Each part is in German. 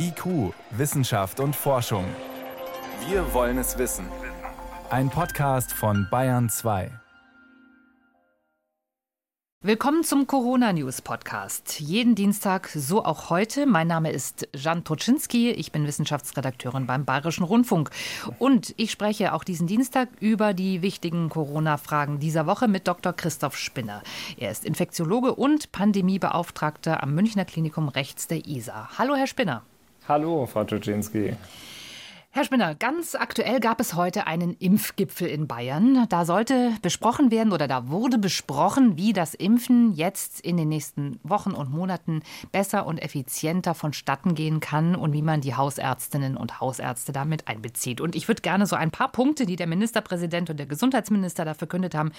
IQ, Wissenschaft und Forschung. Wir wollen es wissen. Ein Podcast von Bayern 2. Willkommen zum Corona News Podcast. Jeden Dienstag, so auch heute. Mein Name ist Jan Toczynski. Ich bin Wissenschaftsredakteurin beim Bayerischen Rundfunk. Und ich spreche auch diesen Dienstag über die wichtigen Corona-Fragen dieser Woche mit Dr. Christoph Spinner. Er ist Infektiologe und Pandemiebeauftragter am Münchner Klinikum rechts der ISA. Hallo, Herr Spinner. Hallo, Frau Toczynski. Herr Spinner, ganz aktuell gab es heute einen Impfgipfel in Bayern. Da sollte besprochen werden oder da wurde besprochen, wie das Impfen jetzt in den nächsten Wochen und Monaten besser und effizienter vonstatten gehen kann und wie man die Hausärztinnen und Hausärzte damit einbezieht. Und ich würde gerne so ein paar Punkte, die der Ministerpräsident und der Gesundheitsminister da verkündet haben,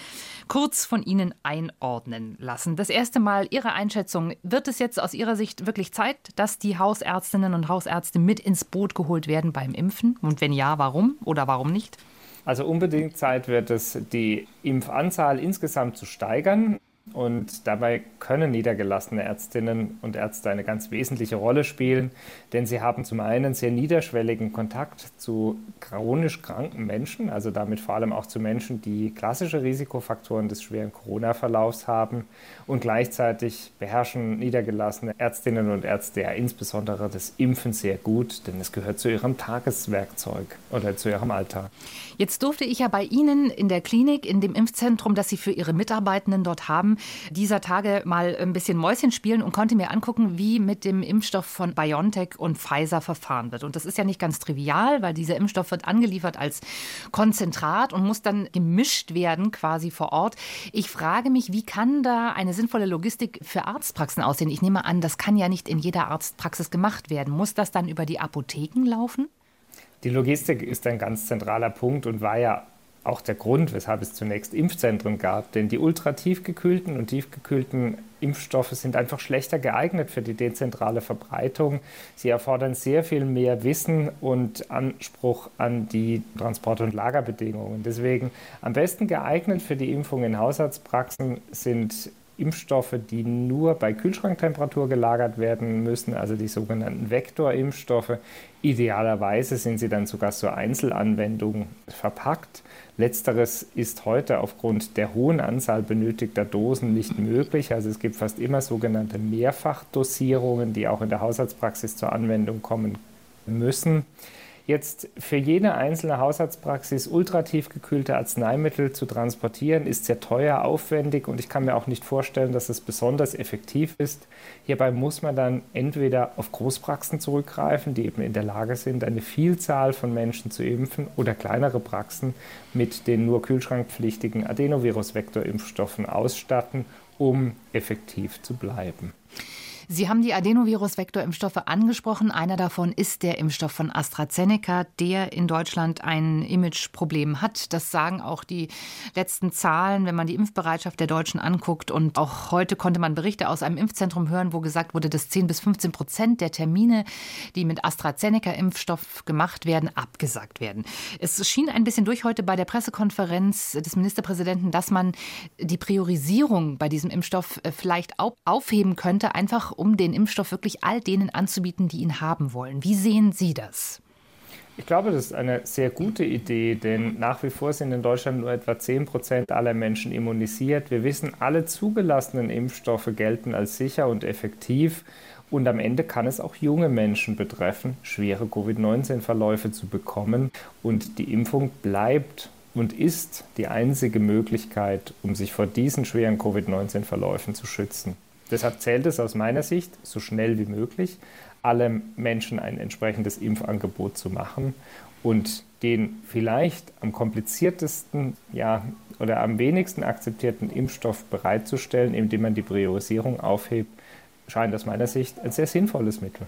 kurz von Ihnen einordnen lassen. Das erste Mal Ihre Einschätzung. Wird es jetzt aus Ihrer Sicht wirklich Zeit, dass die Hausärztinnen und Hausärzte mit ins Boot geholt werden beim Impfen? Impfen? Und wenn ja, warum oder warum nicht? Also unbedingt Zeit wird es, die Impfanzahl insgesamt zu steigern. Und dabei können niedergelassene Ärztinnen und Ärzte eine ganz wesentliche Rolle spielen, denn sie haben zum einen sehr niederschwelligen Kontakt zu chronisch kranken Menschen, also damit vor allem auch zu Menschen, die klassische Risikofaktoren des schweren Corona-Verlaufs haben. Und gleichzeitig beherrschen niedergelassene Ärztinnen und Ärzte ja insbesondere das Impfen sehr gut, denn es gehört zu ihrem Tageswerkzeug oder zu ihrem Alltag. Jetzt durfte ich ja bei Ihnen in der Klinik, in dem Impfzentrum, das Sie für Ihre Mitarbeitenden dort haben, dieser Tage mal ein bisschen Mäuschen spielen und konnte mir angucken, wie mit dem Impfstoff von BioNTech und Pfizer verfahren wird. Und das ist ja nicht ganz trivial, weil dieser Impfstoff wird angeliefert als Konzentrat und muss dann gemischt werden quasi vor Ort. Ich frage mich, wie kann da eine sinnvolle Logistik für Arztpraxen aussehen? Ich nehme an, das kann ja nicht in jeder Arztpraxis gemacht werden. Muss das dann über die Apotheken laufen? Die Logistik ist ein ganz zentraler Punkt und war ja auch der Grund, weshalb es zunächst Impfzentren gab. Denn die ultratiefgekühlten und tiefgekühlten Impfstoffe sind einfach schlechter geeignet für die dezentrale Verbreitung. Sie erfordern sehr viel mehr Wissen und Anspruch an die Transport- und Lagerbedingungen. Deswegen am besten geeignet für die Impfung in Haushaltspraxen sind Impfstoffe, die nur bei Kühlschranktemperatur gelagert werden müssen, also die sogenannten Vektorimpfstoffe. Idealerweise sind sie dann sogar zur Einzelanwendung verpackt. Letzteres ist heute aufgrund der hohen Anzahl benötigter Dosen nicht möglich. Also es gibt fast immer sogenannte Mehrfachdosierungen, die auch in der Haushaltspraxis zur Anwendung kommen müssen. Jetzt für jede einzelne Haushaltspraxis ultratief gekühlte Arzneimittel zu transportieren, ist sehr teuer, aufwendig und ich kann mir auch nicht vorstellen, dass es besonders effektiv ist. Hierbei muss man dann entweder auf Großpraxen zurückgreifen, die eben in der Lage sind, eine Vielzahl von Menschen zu impfen, oder kleinere Praxen mit den nur kühlschrankpflichtigen Adenovirus-Vektorimpfstoffen ausstatten, um effektiv zu bleiben. Sie haben die Adenovirus-Vektorimpfstoffe angesprochen. Einer davon ist der Impfstoff von AstraZeneca, der in Deutschland ein Imageproblem hat. Das sagen auch die letzten Zahlen, wenn man die Impfbereitschaft der Deutschen anguckt. Und auch heute konnte man Berichte aus einem Impfzentrum hören, wo gesagt wurde, dass 10 bis 15 Prozent der Termine, die mit AstraZeneca-Impfstoff gemacht werden, abgesagt werden. Es schien ein bisschen durch heute bei der Pressekonferenz des Ministerpräsidenten, dass man die Priorisierung bei diesem Impfstoff äh, vielleicht aufheben könnte, einfach um den Impfstoff wirklich all denen anzubieten, die ihn haben wollen. Wie sehen Sie das? Ich glaube, das ist eine sehr gute Idee, denn nach wie vor sind in Deutschland nur etwa 10 Prozent aller Menschen immunisiert. Wir wissen, alle zugelassenen Impfstoffe gelten als sicher und effektiv. Und am Ende kann es auch junge Menschen betreffen, schwere Covid-19-Verläufe zu bekommen. Und die Impfung bleibt und ist die einzige Möglichkeit, um sich vor diesen schweren Covid-19-Verläufen zu schützen. Deshalb zählt es aus meiner Sicht, so schnell wie möglich, alle Menschen ein entsprechendes Impfangebot zu machen und den vielleicht am kompliziertesten ja, oder am wenigsten akzeptierten Impfstoff bereitzustellen, indem man die Priorisierung aufhebt, scheint aus meiner Sicht ein sehr sinnvolles Mittel.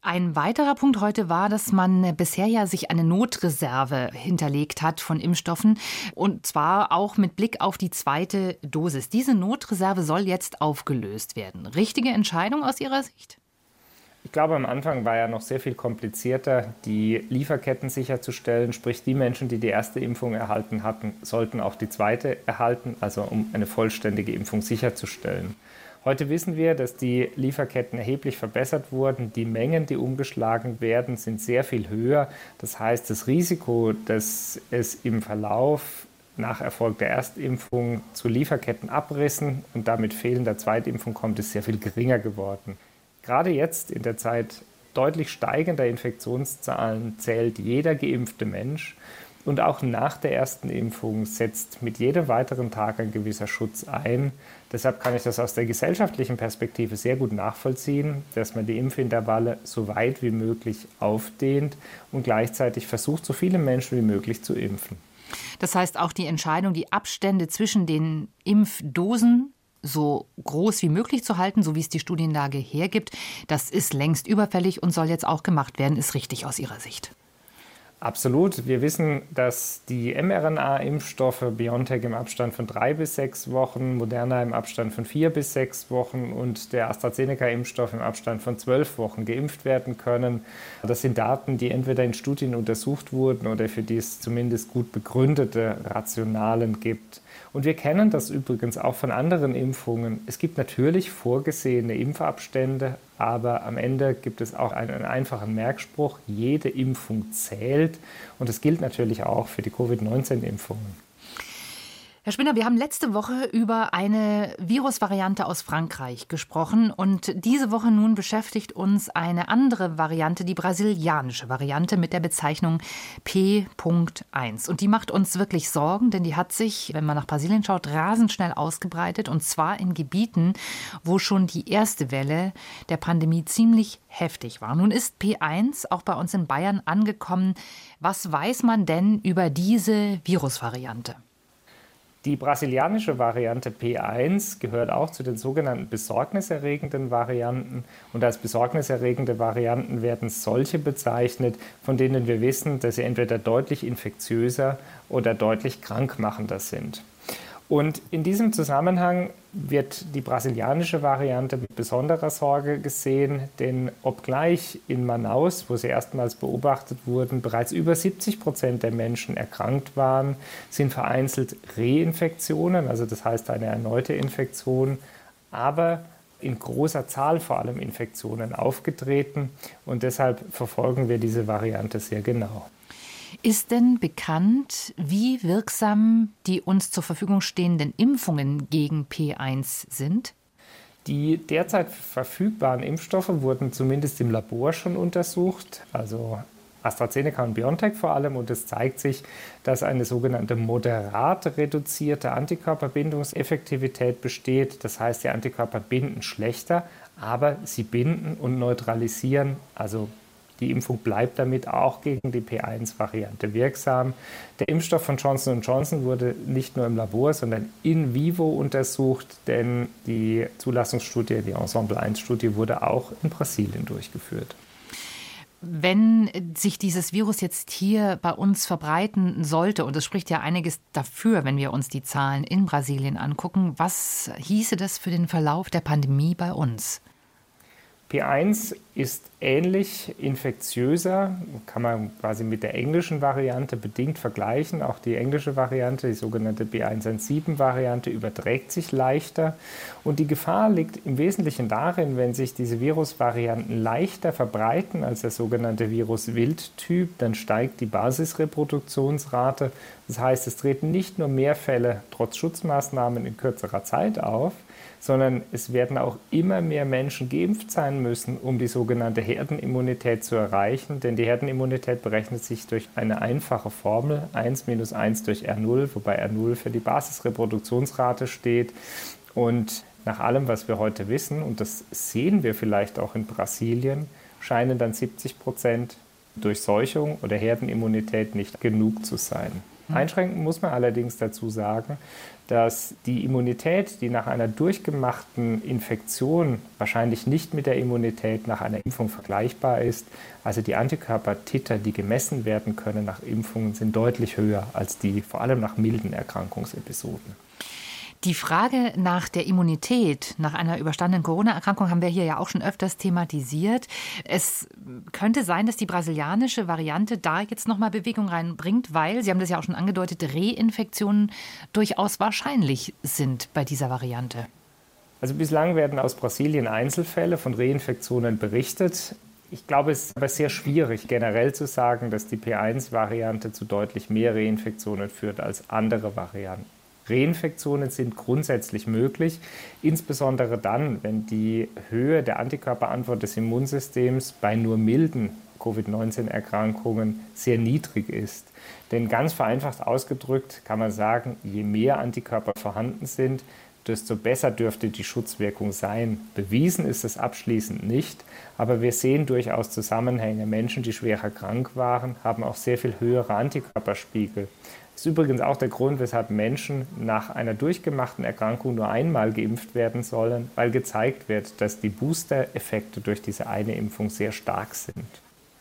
Ein weiterer Punkt heute war, dass man bisher ja sich eine Notreserve hinterlegt hat von Impfstoffen und zwar auch mit Blick auf die zweite Dosis. Diese Notreserve soll jetzt aufgelöst werden. Richtige Entscheidung aus Ihrer Sicht? Ich glaube, am Anfang war ja noch sehr viel komplizierter, die Lieferketten sicherzustellen. Sprich, die Menschen, die die erste Impfung erhalten hatten, sollten auch die zweite erhalten, also um eine vollständige Impfung sicherzustellen. Heute wissen wir, dass die Lieferketten erheblich verbessert wurden. Die Mengen, die umgeschlagen werden, sind sehr viel höher. Das heißt, das Risiko, dass es im Verlauf nach Erfolg der Erstimpfung zu Lieferkettenabrissen und damit fehlender Zweitimpfung kommt, ist sehr viel geringer geworden. Gerade jetzt in der Zeit deutlich steigender Infektionszahlen zählt jeder geimpfte Mensch. Und auch nach der ersten Impfung setzt mit jedem weiteren Tag ein gewisser Schutz ein. Deshalb kann ich das aus der gesellschaftlichen Perspektive sehr gut nachvollziehen, dass man die Impfintervalle so weit wie möglich aufdehnt und gleichzeitig versucht, so viele Menschen wie möglich zu impfen. Das heißt auch die Entscheidung, die Abstände zwischen den Impfdosen so groß wie möglich zu halten, so wie es die Studienlage hergibt, das ist längst überfällig und soll jetzt auch gemacht werden, ist richtig aus Ihrer Sicht. Absolut. Wir wissen, dass die mRNA-Impfstoffe BioNTech im Abstand von drei bis sechs Wochen, Moderna im Abstand von vier bis sechs Wochen und der AstraZeneca-Impfstoff im Abstand von zwölf Wochen geimpft werden können. Das sind Daten, die entweder in Studien untersucht wurden oder für die es zumindest gut begründete Rationalen gibt. Und wir kennen das übrigens auch von anderen Impfungen. Es gibt natürlich vorgesehene Impfabstände, aber am Ende gibt es auch einen einfachen Merkspruch, jede Impfung zählt. Und das gilt natürlich auch für die Covid-19-Impfungen. Herr Spinner, wir haben letzte Woche über eine Virusvariante aus Frankreich gesprochen und diese Woche nun beschäftigt uns eine andere Variante, die brasilianische Variante mit der Bezeichnung P.1. Und die macht uns wirklich Sorgen, denn die hat sich, wenn man nach Brasilien schaut, rasend schnell ausgebreitet und zwar in Gebieten, wo schon die erste Welle der Pandemie ziemlich heftig war. Nun ist P1 auch bei uns in Bayern angekommen. Was weiß man denn über diese Virusvariante? Die brasilianische Variante P1 gehört auch zu den sogenannten besorgniserregenden Varianten. Und als besorgniserregende Varianten werden solche bezeichnet, von denen wir wissen, dass sie entweder deutlich infektiöser oder deutlich krankmachender sind. Und in diesem Zusammenhang wird die brasilianische Variante mit besonderer Sorge gesehen, denn obgleich in Manaus, wo sie erstmals beobachtet wurden, bereits über 70 Prozent der Menschen erkrankt waren, sind vereinzelt Reinfektionen, also das heißt eine erneute Infektion, aber in großer Zahl vor allem Infektionen aufgetreten und deshalb verfolgen wir diese Variante sehr genau. Ist denn bekannt, wie wirksam die uns zur Verfügung stehenden Impfungen gegen P1 sind? Die derzeit verfügbaren Impfstoffe wurden zumindest im Labor schon untersucht, also AstraZeneca und BioNTech vor allem. Und es zeigt sich, dass eine sogenannte moderat reduzierte Antikörperbindungseffektivität besteht. Das heißt, die Antikörper binden schlechter, aber sie binden und neutralisieren, also die Impfung bleibt damit auch gegen die P1-Variante wirksam. Der Impfstoff von Johnson Johnson wurde nicht nur im Labor, sondern in vivo untersucht, denn die Zulassungsstudie, die Ensemble 1-Studie, wurde auch in Brasilien durchgeführt. Wenn sich dieses Virus jetzt hier bei uns verbreiten sollte, und es spricht ja einiges dafür, wenn wir uns die Zahlen in Brasilien angucken, was hieße das für den Verlauf der Pandemie bei uns? P1 ist ähnlich infektiöser, kann man quasi mit der englischen Variante bedingt vergleichen. Auch die englische Variante, die sogenannte B117-Variante, überträgt sich leichter. Und die Gefahr liegt im Wesentlichen darin, wenn sich diese Virusvarianten leichter verbreiten als der sogenannte Virus-Wildtyp, dann steigt die Basisreproduktionsrate. Das heißt, es treten nicht nur mehr Fälle trotz Schutzmaßnahmen in kürzerer Zeit auf, sondern es werden auch immer mehr Menschen geimpft sein müssen, um die sogenannte Herdenimmunität zu erreichen. Denn die Herdenimmunität berechnet sich durch eine einfache Formel 1 minus 1 durch R0, wobei R0 für die Basisreproduktionsrate steht. Und nach allem, was wir heute wissen, und das sehen wir vielleicht auch in Brasilien, scheinen dann 70 Prozent Durchseuchung oder Herdenimmunität nicht genug zu sein. Mhm. Einschränken muss man allerdings dazu sagen, dass die Immunität, die nach einer durchgemachten Infektion wahrscheinlich nicht mit der Immunität nach einer Impfung vergleichbar ist, also die Antikörpertiter, die gemessen werden können nach Impfungen, sind deutlich höher als die vor allem nach milden Erkrankungsepisoden. Die Frage nach der Immunität nach einer überstandenen Corona-Erkrankung haben wir hier ja auch schon öfters thematisiert. Es könnte sein, dass die brasilianische Variante da jetzt nochmal Bewegung reinbringt, weil, Sie haben das ja auch schon angedeutet, Reinfektionen durchaus wahrscheinlich sind bei dieser Variante. Also bislang werden aus Brasilien Einzelfälle von Reinfektionen berichtet. Ich glaube, es ist aber sehr schwierig, generell zu sagen, dass die P1-Variante zu deutlich mehr Reinfektionen führt als andere Varianten. Reinfektionen sind grundsätzlich möglich, insbesondere dann, wenn die Höhe der Antikörperantwort des Immunsystems bei nur milden Covid-19-Erkrankungen sehr niedrig ist. Denn ganz vereinfacht ausgedrückt kann man sagen, je mehr Antikörper vorhanden sind, desto besser dürfte die Schutzwirkung sein. Bewiesen ist es abschließend nicht, aber wir sehen durchaus Zusammenhänge. Menschen, die schwerer krank waren, haben auch sehr viel höhere Antikörperspiegel. Das ist übrigens auch der Grund, weshalb Menschen nach einer durchgemachten Erkrankung nur einmal geimpft werden sollen, weil gezeigt wird, dass die Booster-Effekte durch diese eine Impfung sehr stark sind.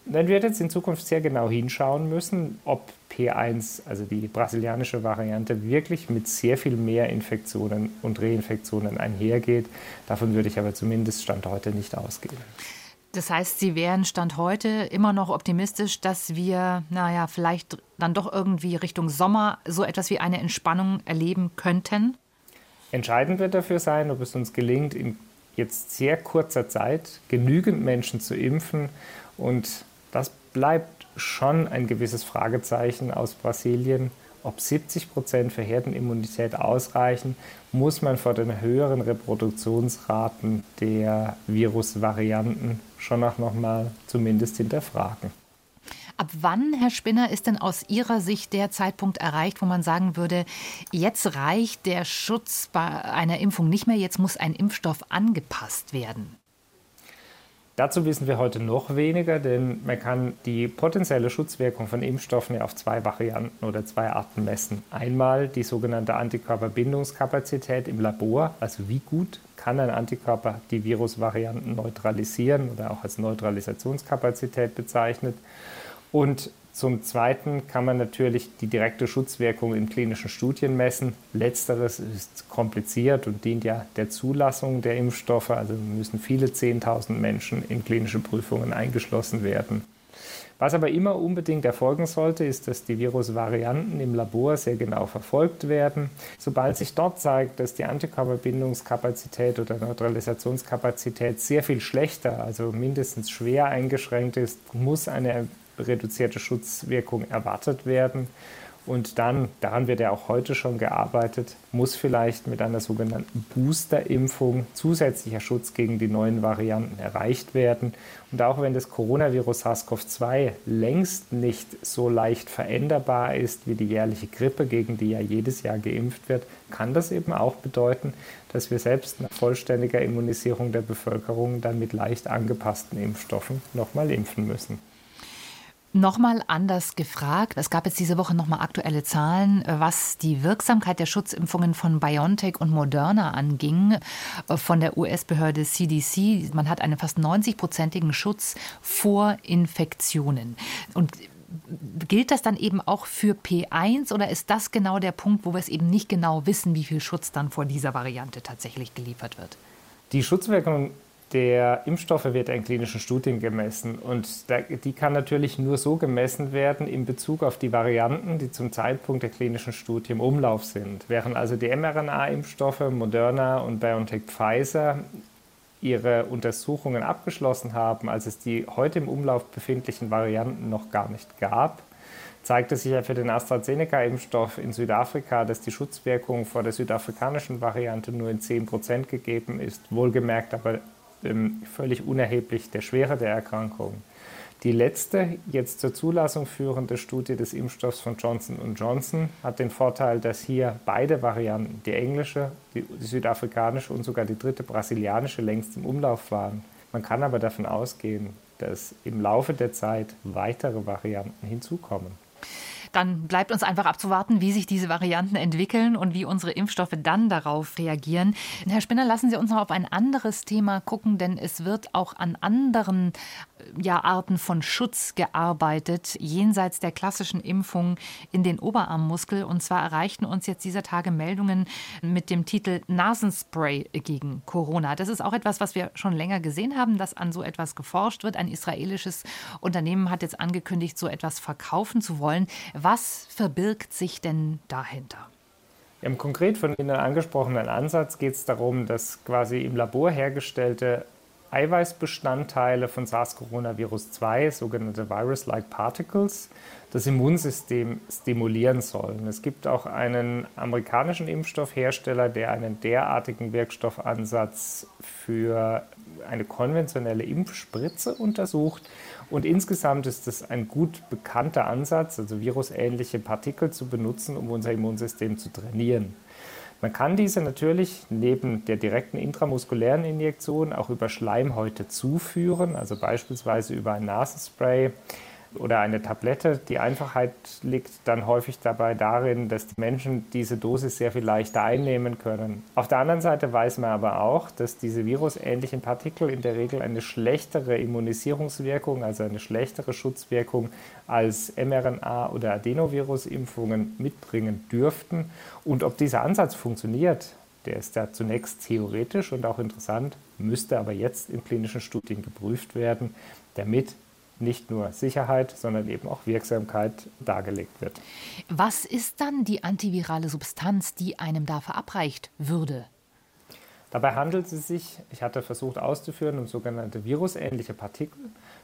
Dann wird jetzt in Zukunft sehr genau hinschauen müssen, ob P1, also die brasilianische Variante, wirklich mit sehr viel mehr Infektionen und Reinfektionen einhergeht. Davon würde ich aber zumindest Stand heute nicht ausgehen. Das heißt, Sie wären Stand heute immer noch optimistisch, dass wir, naja, vielleicht dann doch irgendwie Richtung Sommer so etwas wie eine Entspannung erleben könnten? Entscheidend wird dafür sein, ob es uns gelingt, in jetzt sehr kurzer Zeit genügend Menschen zu impfen und das bleibt schon ein gewisses Fragezeichen aus Brasilien. Ob 70 Prozent für Herdenimmunität ausreichen, muss man vor den höheren Reproduktionsraten der Virusvarianten schon auch nochmal zumindest hinterfragen. Ab wann, Herr Spinner, ist denn aus Ihrer Sicht der Zeitpunkt erreicht, wo man sagen würde, jetzt reicht der Schutz bei einer Impfung nicht mehr, jetzt muss ein Impfstoff angepasst werden? Dazu wissen wir heute noch weniger, denn man kann die potenzielle Schutzwirkung von Impfstoffen ja auf zwei Varianten oder zwei Arten messen. Einmal die sogenannte Antikörperbindungskapazität im Labor, also wie gut kann ein Antikörper die Virusvarianten neutralisieren oder auch als Neutralisationskapazität bezeichnet. Und zum Zweiten kann man natürlich die direkte Schutzwirkung in klinischen Studien messen. Letzteres ist kompliziert und dient ja der Zulassung der Impfstoffe. Also müssen viele 10.000 Menschen in klinische Prüfungen eingeschlossen werden. Was aber immer unbedingt erfolgen sollte, ist, dass die Virusvarianten im Labor sehr genau verfolgt werden. Sobald sich dort zeigt, dass die Antikörperbindungskapazität oder Neutralisationskapazität sehr viel schlechter, also mindestens schwer eingeschränkt ist, muss eine reduzierte Schutzwirkung erwartet werden. Und dann, daran wird ja auch heute schon gearbeitet, muss vielleicht mit einer sogenannten Booster-Impfung zusätzlicher Schutz gegen die neuen Varianten erreicht werden. Und auch wenn das Coronavirus SARS-CoV-2 längst nicht so leicht veränderbar ist wie die jährliche Grippe, gegen die ja jedes Jahr geimpft wird, kann das eben auch bedeuten, dass wir selbst nach vollständiger Immunisierung der Bevölkerung dann mit leicht angepassten Impfstoffen nochmal impfen müssen. Nochmal anders gefragt. Es gab jetzt diese Woche nochmal aktuelle Zahlen, was die Wirksamkeit der Schutzimpfungen von BioNTech und Moderna anging, von der US-Behörde CDC. Man hat einen fast 90-prozentigen Schutz vor Infektionen. Und gilt das dann eben auch für P1 oder ist das genau der Punkt, wo wir es eben nicht genau wissen, wie viel Schutz dann vor dieser Variante tatsächlich geliefert wird? Die Schutzwirkung der Impfstoffe wird in klinischen Studien gemessen und die kann natürlich nur so gemessen werden in Bezug auf die Varianten, die zum Zeitpunkt der klinischen Studie im Umlauf sind. Während also die mRNA-Impfstoffe Moderna und BioNTech Pfizer ihre Untersuchungen abgeschlossen haben, als es die heute im Umlauf befindlichen Varianten noch gar nicht gab, zeigte sich ja für den AstraZeneca-Impfstoff in Südafrika, dass die Schutzwirkung vor der südafrikanischen Variante nur in 10 Prozent gegeben ist, wohlgemerkt aber völlig unerheblich der Schwere der Erkrankung. Die letzte, jetzt zur Zulassung führende Studie des Impfstoffs von Johnson Johnson hat den Vorteil, dass hier beide Varianten, die englische, die, die südafrikanische und sogar die dritte brasilianische, längst im Umlauf waren. Man kann aber davon ausgehen, dass im Laufe der Zeit weitere Varianten hinzukommen. Dann bleibt uns einfach abzuwarten, wie sich diese Varianten entwickeln und wie unsere Impfstoffe dann darauf reagieren. Herr Spinner, lassen Sie uns noch auf ein anderes Thema gucken, denn es wird auch an anderen ja, Arten von Schutz gearbeitet, jenseits der klassischen Impfung in den Oberarmmuskel. Und zwar erreichten uns jetzt dieser Tage Meldungen mit dem Titel Nasenspray gegen Corona. Das ist auch etwas, was wir schon länger gesehen haben, dass an so etwas geforscht wird. Ein israelisches Unternehmen hat jetzt angekündigt, so etwas verkaufen zu wollen. Was verbirgt sich denn dahinter? Im konkret von Ihnen angesprochenen Ansatz geht es darum, dass quasi im Labor hergestellte Eiweißbestandteile von SARS-Coronavirus-2, sogenannte Virus-like Particles, das Immunsystem stimulieren sollen. Es gibt auch einen amerikanischen Impfstoffhersteller, der einen derartigen Wirkstoffansatz für eine konventionelle Impfspritze untersucht. Und insgesamt ist es ein gut bekannter Ansatz, also virusähnliche Partikel zu benutzen, um unser Immunsystem zu trainieren. Man kann diese natürlich neben der direkten intramuskulären Injektion auch über Schleimhäute zuführen, also beispielsweise über ein Nasenspray oder eine Tablette. Die Einfachheit liegt dann häufig dabei darin, dass die Menschen diese Dosis sehr viel leichter einnehmen können. Auf der anderen Seite weiß man aber auch, dass diese virusähnlichen Partikel in der Regel eine schlechtere Immunisierungswirkung, also eine schlechtere Schutzwirkung als mRNA- oder Adenovirusimpfungen mitbringen dürften. Und ob dieser Ansatz funktioniert, der ist ja zunächst theoretisch und auch interessant, müsste aber jetzt in klinischen Studien geprüft werden, damit nicht nur Sicherheit, sondern eben auch Wirksamkeit dargelegt wird. Was ist dann die antivirale Substanz, die einem da verabreicht würde? Dabei handelt es sich, ich hatte versucht auszuführen, um sogenannte virusähnliche Partikel.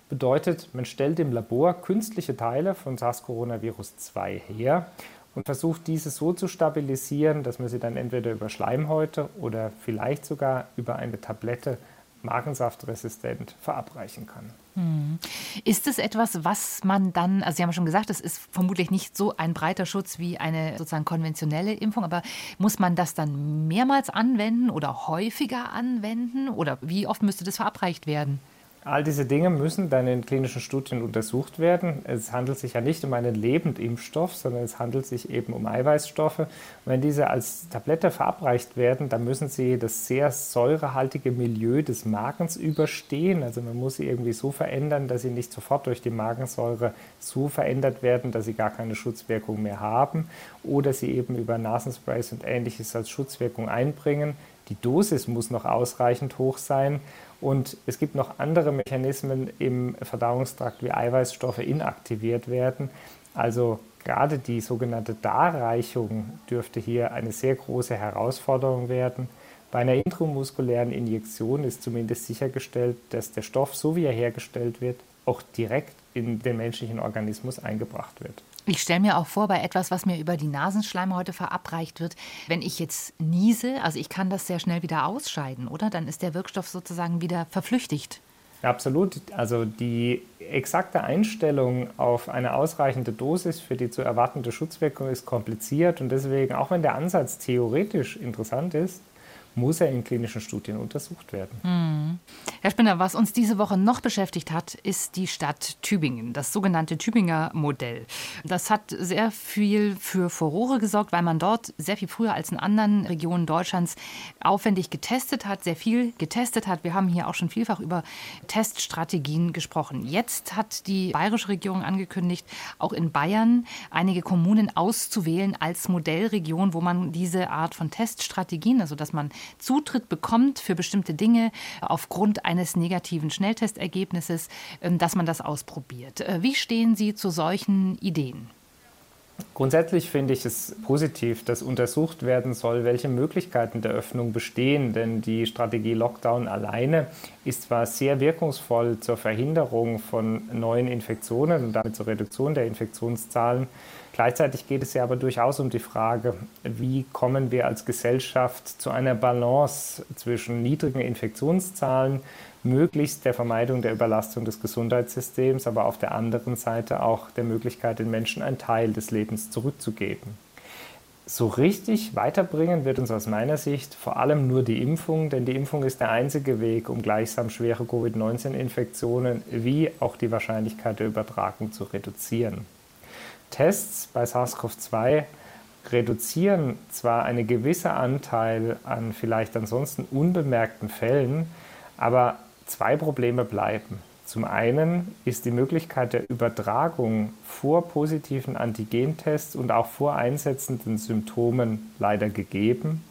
Bedeutet, man stellt im Labor künstliche Teile von SARS-Coronavirus 2 her und versucht diese so zu stabilisieren, dass man sie dann entweder über Schleimhäute oder vielleicht sogar über eine Tablette magensaftresistent verabreichen kann. Hm. Ist es etwas, was man dann, also Sie haben schon gesagt, es ist vermutlich nicht so ein breiter Schutz wie eine sozusagen konventionelle Impfung, aber muss man das dann mehrmals anwenden oder häufiger anwenden oder wie oft müsste das verabreicht werden? All diese Dinge müssen dann in klinischen Studien untersucht werden. Es handelt sich ja nicht um einen Lebendimpfstoff, sondern es handelt sich eben um Eiweißstoffe. Und wenn diese als Tablette verabreicht werden, dann müssen sie das sehr säurehaltige Milieu des Magens überstehen. Also man muss sie irgendwie so verändern, dass sie nicht sofort durch die Magensäure so verändert werden, dass sie gar keine Schutzwirkung mehr haben oder sie eben über Nasensprays und ähnliches als Schutzwirkung einbringen. Die Dosis muss noch ausreichend hoch sein und es gibt noch andere Mechanismen im Verdauungstrakt, wie Eiweißstoffe inaktiviert werden. Also gerade die sogenannte Darreichung dürfte hier eine sehr große Herausforderung werden. Bei einer intramuskulären Injektion ist zumindest sichergestellt, dass der Stoff, so wie er hergestellt wird, auch direkt in den menschlichen Organismus eingebracht wird. Ich stelle mir auch vor, bei etwas, was mir über die Nasenschleimhäute verabreicht wird, wenn ich jetzt niese, also ich kann das sehr schnell wieder ausscheiden, oder? Dann ist der Wirkstoff sozusagen wieder verflüchtigt. Absolut. Also die exakte Einstellung auf eine ausreichende Dosis für die zu erwartende Schutzwirkung ist kompliziert und deswegen, auch wenn der Ansatz theoretisch interessant ist, muss er in klinischen Studien untersucht werden. Hm. Herr Spinner, was uns diese Woche noch beschäftigt hat, ist die Stadt Tübingen, das sogenannte Tübinger Modell. Das hat sehr viel für Furore gesorgt, weil man dort sehr viel früher als in anderen Regionen Deutschlands aufwendig getestet hat, sehr viel getestet hat. Wir haben hier auch schon vielfach über Teststrategien gesprochen. Jetzt hat die bayerische Regierung angekündigt, auch in Bayern einige Kommunen auszuwählen als Modellregion, wo man diese Art von Teststrategien, also dass man Zutritt bekommt für bestimmte Dinge aufgrund eines negativen Schnelltestergebnisses, ähm, dass man das ausprobiert. Äh, wie stehen Sie zu solchen Ideen? Grundsätzlich finde ich es positiv, dass untersucht werden soll, welche Möglichkeiten der Öffnung bestehen, denn die Strategie Lockdown alleine ist zwar sehr wirkungsvoll zur Verhinderung von neuen Infektionen und damit zur Reduktion der Infektionszahlen, Gleichzeitig geht es ja aber durchaus um die Frage, wie kommen wir als Gesellschaft zu einer Balance zwischen niedrigen Infektionszahlen, möglichst der Vermeidung der Überlastung des Gesundheitssystems, aber auf der anderen Seite auch der Möglichkeit, den Menschen einen Teil des Lebens zurückzugeben. So richtig weiterbringen wird uns aus meiner Sicht vor allem nur die Impfung, denn die Impfung ist der einzige Weg, um gleichsam schwere Covid-19-Infektionen wie auch die Wahrscheinlichkeit der Übertragung zu reduzieren. Tests bei SARS-CoV-2 reduzieren zwar einen gewissen Anteil an vielleicht ansonsten unbemerkten Fällen, aber zwei Probleme bleiben. Zum einen ist die Möglichkeit der Übertragung vor positiven Antigentests und auch vor einsetzenden Symptomen leider gegeben.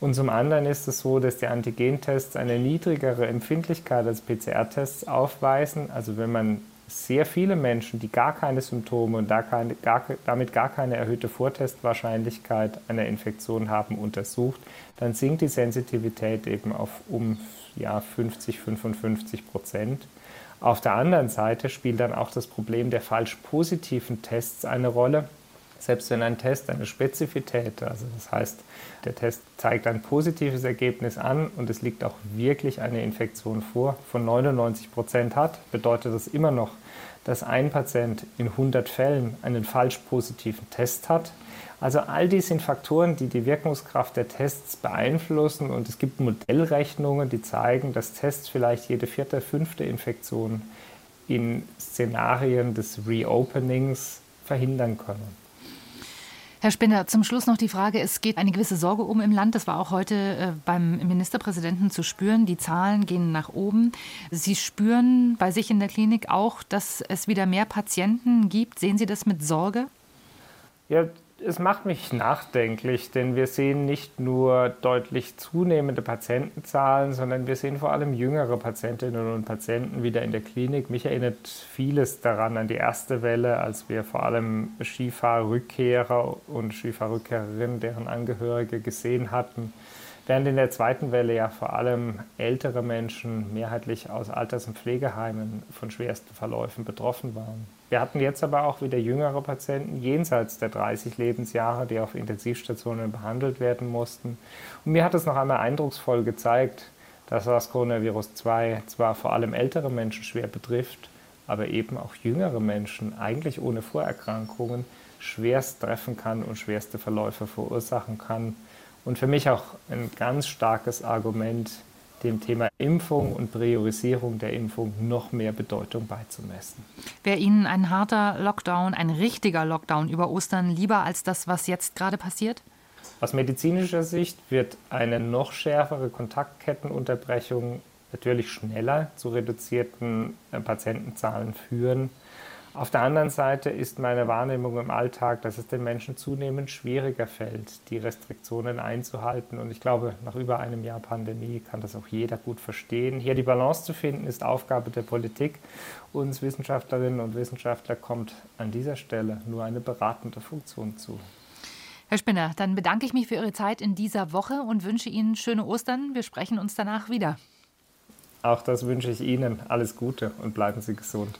Und zum anderen ist es so, dass die Antigentests eine niedrigere Empfindlichkeit als PCR-Tests aufweisen. Also wenn man sehr viele Menschen, die gar keine Symptome und da keine, gar, damit gar keine erhöhte Vortestwahrscheinlichkeit einer Infektion haben, untersucht, dann sinkt die Sensitivität eben auf um ja, 50, 55 Prozent. Auf der anderen Seite spielt dann auch das Problem der falsch positiven Tests eine Rolle. Selbst wenn ein Test eine Spezifität, also das heißt, der Test zeigt ein positives Ergebnis an und es liegt auch wirklich eine Infektion vor, von 99 Prozent hat, bedeutet das immer noch, dass ein Patient in 100 Fällen einen falsch positiven Test hat. Also all dies sind Faktoren, die die Wirkungskraft der Tests beeinflussen und es gibt Modellrechnungen, die zeigen, dass Tests vielleicht jede vierte, fünfte Infektion in Szenarien des Reopenings verhindern können. Herr Spinner, zum Schluss noch die Frage, es geht eine gewisse Sorge um im Land. Das war auch heute äh, beim Ministerpräsidenten zu spüren. Die Zahlen gehen nach oben. Sie spüren bei sich in der Klinik auch, dass es wieder mehr Patienten gibt. Sehen Sie das mit Sorge? Ja, es macht mich nachdenklich, denn wir sehen nicht nur deutlich zunehmende Patientenzahlen, sondern wir sehen vor allem jüngere Patientinnen und Patienten wieder in der Klinik. Mich erinnert vieles daran an die erste Welle, als wir vor allem Skifahrrückkehrer und Skifahrrückkehrerinnen, deren Angehörige gesehen hatten. Während in der zweiten Welle ja vor allem ältere Menschen, mehrheitlich aus Alters- und Pflegeheimen, von schwersten Verläufen betroffen waren. Wir hatten jetzt aber auch wieder jüngere Patienten jenseits der 30 Lebensjahre, die auf Intensivstationen behandelt werden mussten. Und mir hat es noch einmal eindrucksvoll gezeigt, dass das Coronavirus 2 zwar vor allem ältere Menschen schwer betrifft, aber eben auch jüngere Menschen eigentlich ohne Vorerkrankungen schwerst treffen kann und schwerste Verläufe verursachen kann. Und für mich auch ein ganz starkes Argument, dem Thema Impfung und Priorisierung der Impfung noch mehr Bedeutung beizumessen. Wäre Ihnen ein harter Lockdown, ein richtiger Lockdown über Ostern lieber als das, was jetzt gerade passiert? Aus medizinischer Sicht wird eine noch schärfere Kontaktkettenunterbrechung natürlich schneller zu reduzierten äh, Patientenzahlen führen auf der anderen Seite ist meine Wahrnehmung im Alltag, dass es den Menschen zunehmend schwieriger fällt, die Restriktionen einzuhalten. Und ich glaube, nach über einem Jahr Pandemie kann das auch jeder gut verstehen. Hier die Balance zu finden, ist Aufgabe der Politik. Uns Wissenschaftlerinnen und Wissenschaftler kommt an dieser Stelle nur eine beratende Funktion zu. Herr Spinner, dann bedanke ich mich für Ihre Zeit in dieser Woche und wünsche Ihnen schöne Ostern. Wir sprechen uns danach wieder. Auch das wünsche ich Ihnen. Alles Gute und bleiben Sie gesund.